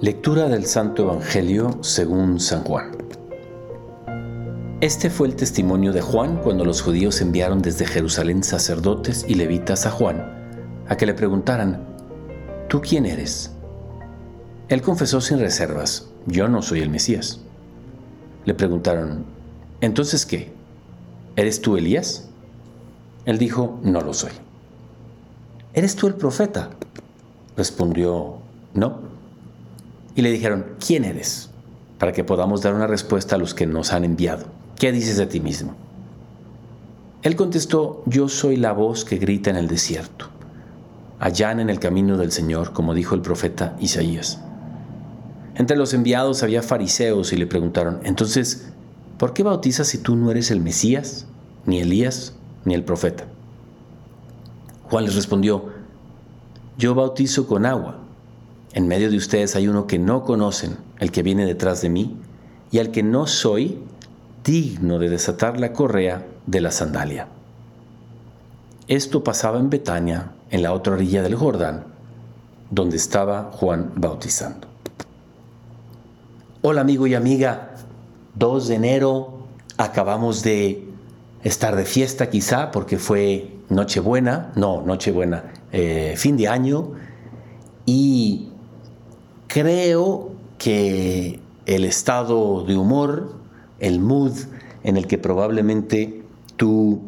Lectura del Santo Evangelio según San Juan. Este fue el testimonio de Juan cuando los judíos enviaron desde Jerusalén sacerdotes y levitas a Juan a que le preguntaran, ¿tú quién eres? Él confesó sin reservas, yo no soy el Mesías. Le preguntaron, ¿entonces qué? ¿Eres tú Elías? Él dijo, no lo soy. ¿Eres tú el profeta? Respondió, no y le dijeron, ¿quién eres? Para que podamos dar una respuesta a los que nos han enviado. ¿Qué dices de ti mismo? Él contestó, yo soy la voz que grita en el desierto. Allá en el camino del Señor, como dijo el profeta Isaías. Entre los enviados había fariseos y le preguntaron, entonces, ¿por qué bautizas si tú no eres el Mesías, ni Elías, ni el profeta? Juan les respondió, yo bautizo con agua en medio de ustedes hay uno que no conocen, el que viene detrás de mí, y al que no soy digno de desatar la correa de la sandalia. Esto pasaba en Betania, en la otra orilla del Jordán, donde estaba Juan bautizando. Hola amigo y amiga, 2 de enero, acabamos de estar de fiesta quizá porque fue Nochebuena, no, Nochebuena, eh, fin de año, Creo que el estado de humor, el mood en el que probablemente tú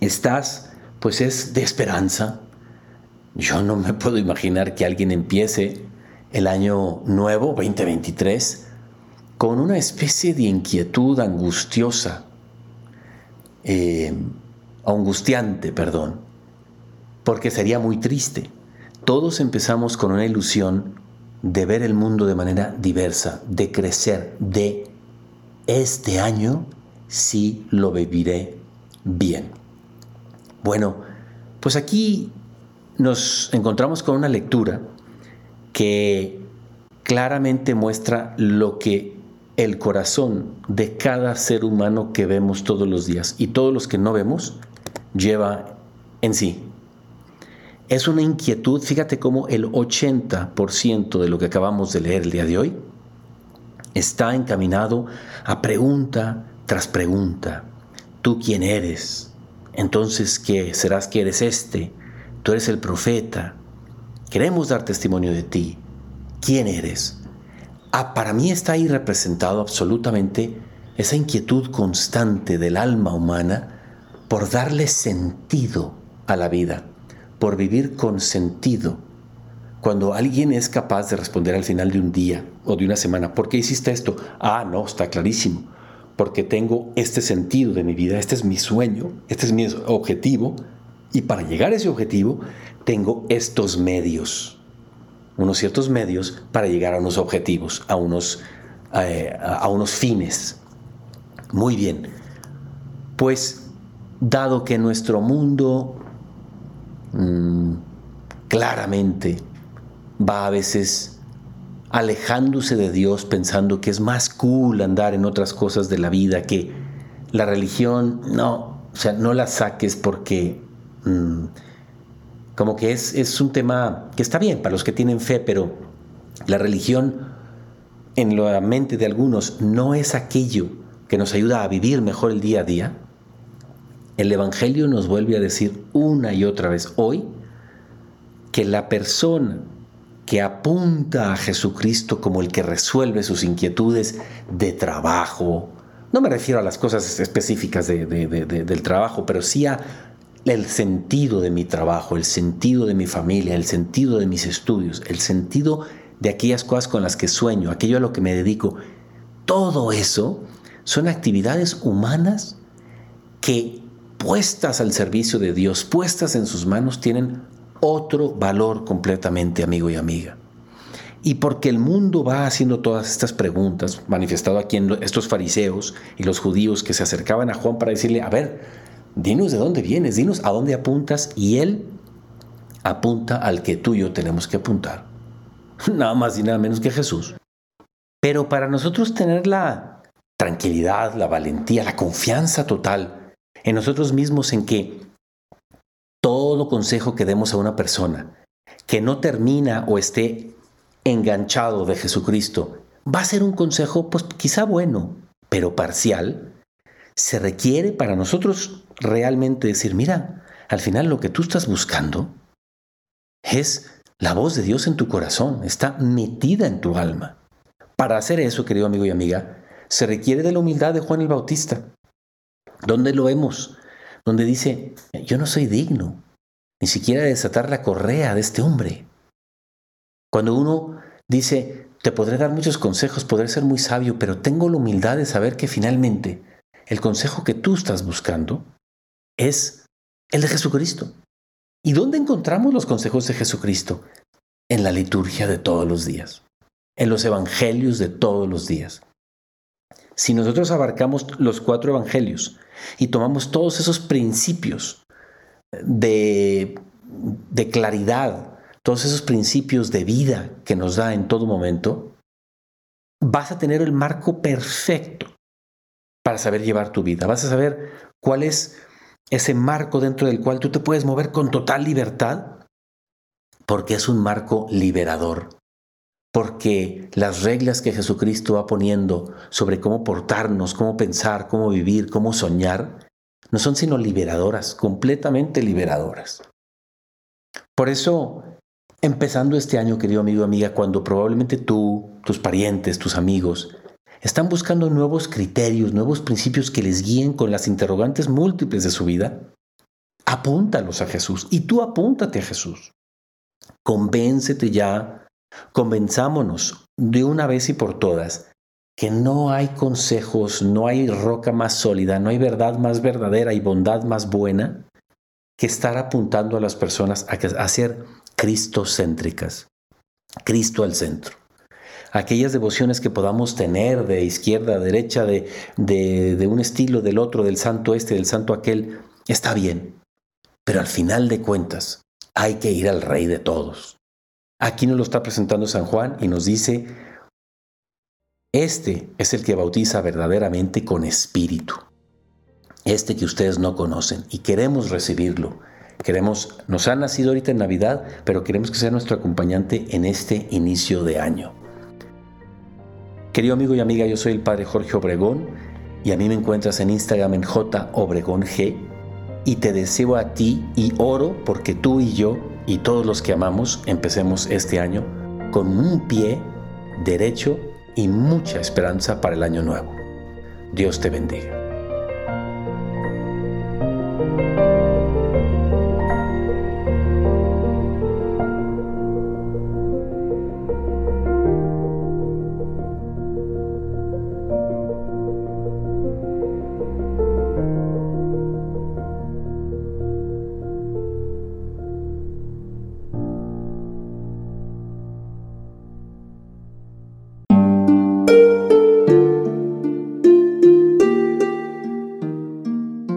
estás, pues es de esperanza. Yo no me puedo imaginar que alguien empiece el año nuevo, 2023, con una especie de inquietud angustiosa, eh, angustiante, perdón, porque sería muy triste. Todos empezamos con una ilusión de ver el mundo de manera diversa, de crecer, de este año sí lo viviré bien. Bueno, pues aquí nos encontramos con una lectura que claramente muestra lo que el corazón de cada ser humano que vemos todos los días y todos los que no vemos lleva en sí es una inquietud, fíjate cómo el 80% de lo que acabamos de leer el día de hoy está encaminado a pregunta tras pregunta. ¿Tú quién eres? Entonces, ¿qué? ¿Serás que eres este? Tú eres el profeta. Queremos dar testimonio de ti. ¿Quién eres? Ah, para mí está ahí representado absolutamente esa inquietud constante del alma humana por darle sentido a la vida por vivir con sentido. Cuando alguien es capaz de responder al final de un día o de una semana, ¿por qué hiciste esto? Ah, no, está clarísimo. Porque tengo este sentido de mi vida, este es mi sueño, este es mi objetivo. Y para llegar a ese objetivo, tengo estos medios, unos ciertos medios para llegar a unos objetivos, a unos, eh, a unos fines. Muy bien, pues dado que nuestro mundo Mm, claramente va a veces alejándose de Dios pensando que es más cool andar en otras cosas de la vida que la religión, no, o sea, no la saques porque mm, como que es, es un tema que está bien para los que tienen fe, pero la religión en la mente de algunos no es aquello que nos ayuda a vivir mejor el día a día, el Evangelio nos vuelve a decir una y otra vez hoy que la persona que apunta a Jesucristo como el que resuelve sus inquietudes de trabajo, no me refiero a las cosas específicas del trabajo, pero sí a el sentido de mi trabajo, el sentido de mi familia, el sentido de mis estudios, el sentido de aquellas cosas con las que sueño, aquello a lo que me dedico. Todo eso son actividades humanas que puestas al servicio de Dios, puestas en sus manos, tienen otro valor completamente, amigo y amiga. Y porque el mundo va haciendo todas estas preguntas, manifestado aquí en estos fariseos y los judíos que se acercaban a Juan para decirle, a ver, dinos de dónde vienes, dinos a dónde apuntas, y él apunta al que tú y yo tenemos que apuntar. Nada más y nada menos que Jesús. Pero para nosotros tener la tranquilidad, la valentía, la confianza total, en nosotros mismos en que todo consejo que demos a una persona que no termina o esté enganchado de Jesucristo, va a ser un consejo, pues quizá bueno, pero parcial. Se requiere para nosotros realmente decir, mira, al final lo que tú estás buscando es la voz de Dios en tu corazón, está metida en tu alma. Para hacer eso, querido amigo y amiga, se requiere de la humildad de Juan el Bautista. ¿Dónde lo vemos? Donde dice, yo no soy digno, ni siquiera de desatar la correa de este hombre. Cuando uno dice, te podré dar muchos consejos, podré ser muy sabio, pero tengo la humildad de saber que finalmente el consejo que tú estás buscando es el de Jesucristo. ¿Y dónde encontramos los consejos de Jesucristo? En la liturgia de todos los días, en los evangelios de todos los días. Si nosotros abarcamos los cuatro evangelios y tomamos todos esos principios de, claridad, todos esos principios de vida que nos da en todo momento, vas a tener el marco perfecto para saber llevar tu vida. Vas a saber cuál es ese marco dentro del cual tú te puedes mover con total libertad, porque es un marco liberador, porque las reglas que Jesucristo va poniendo sobre cómo portarnos, cómo pensar, cómo vivir, cómo soñar, no son sino liberadoras, completamente liberadoras. Por eso, empezando este año, querido amigo amiga, cuando probablemente tú, tus parientes, tus amigos, están buscando nuevos criterios, nuevos principios que les guíen con las interrogantes múltiples de su vida. Apúntalos a Jesús y tú apúntate a Jesús. Convéncete ya, convenzámonos de una vez y por todas que no hay consejos, no hay roca más sólida, no hay verdad más verdadera y bondad más buena que estar apuntando a las personas a, a ser cristocéntricas, Cristo al centro aquellas devociones que podamos tener de izquierda a derecha, de, de, un estilo, del otro, del santo este, del santo aquel, está bien. Pero al final de cuentas, hay que ir al rey de todos. Aquí nos lo está presentando San Juan y nos dice, este es el que bautiza verdaderamente con espíritu. Este que ustedes no conocen y queremos recibirlo. Queremos, nos ha nacido ahorita en Navidad, pero queremos que sea nuestro acompañante en este inicio de año. Querido amigo y amiga, yo soy el Padre Jorge Obregón y a mí me encuentras en Instagram en J Obregón G y te deseo a ti y oro porque tú y yo y todos los que amamos empecemos este año con un pie derecho y mucha esperanza para el año nuevo. Dios te bendiga.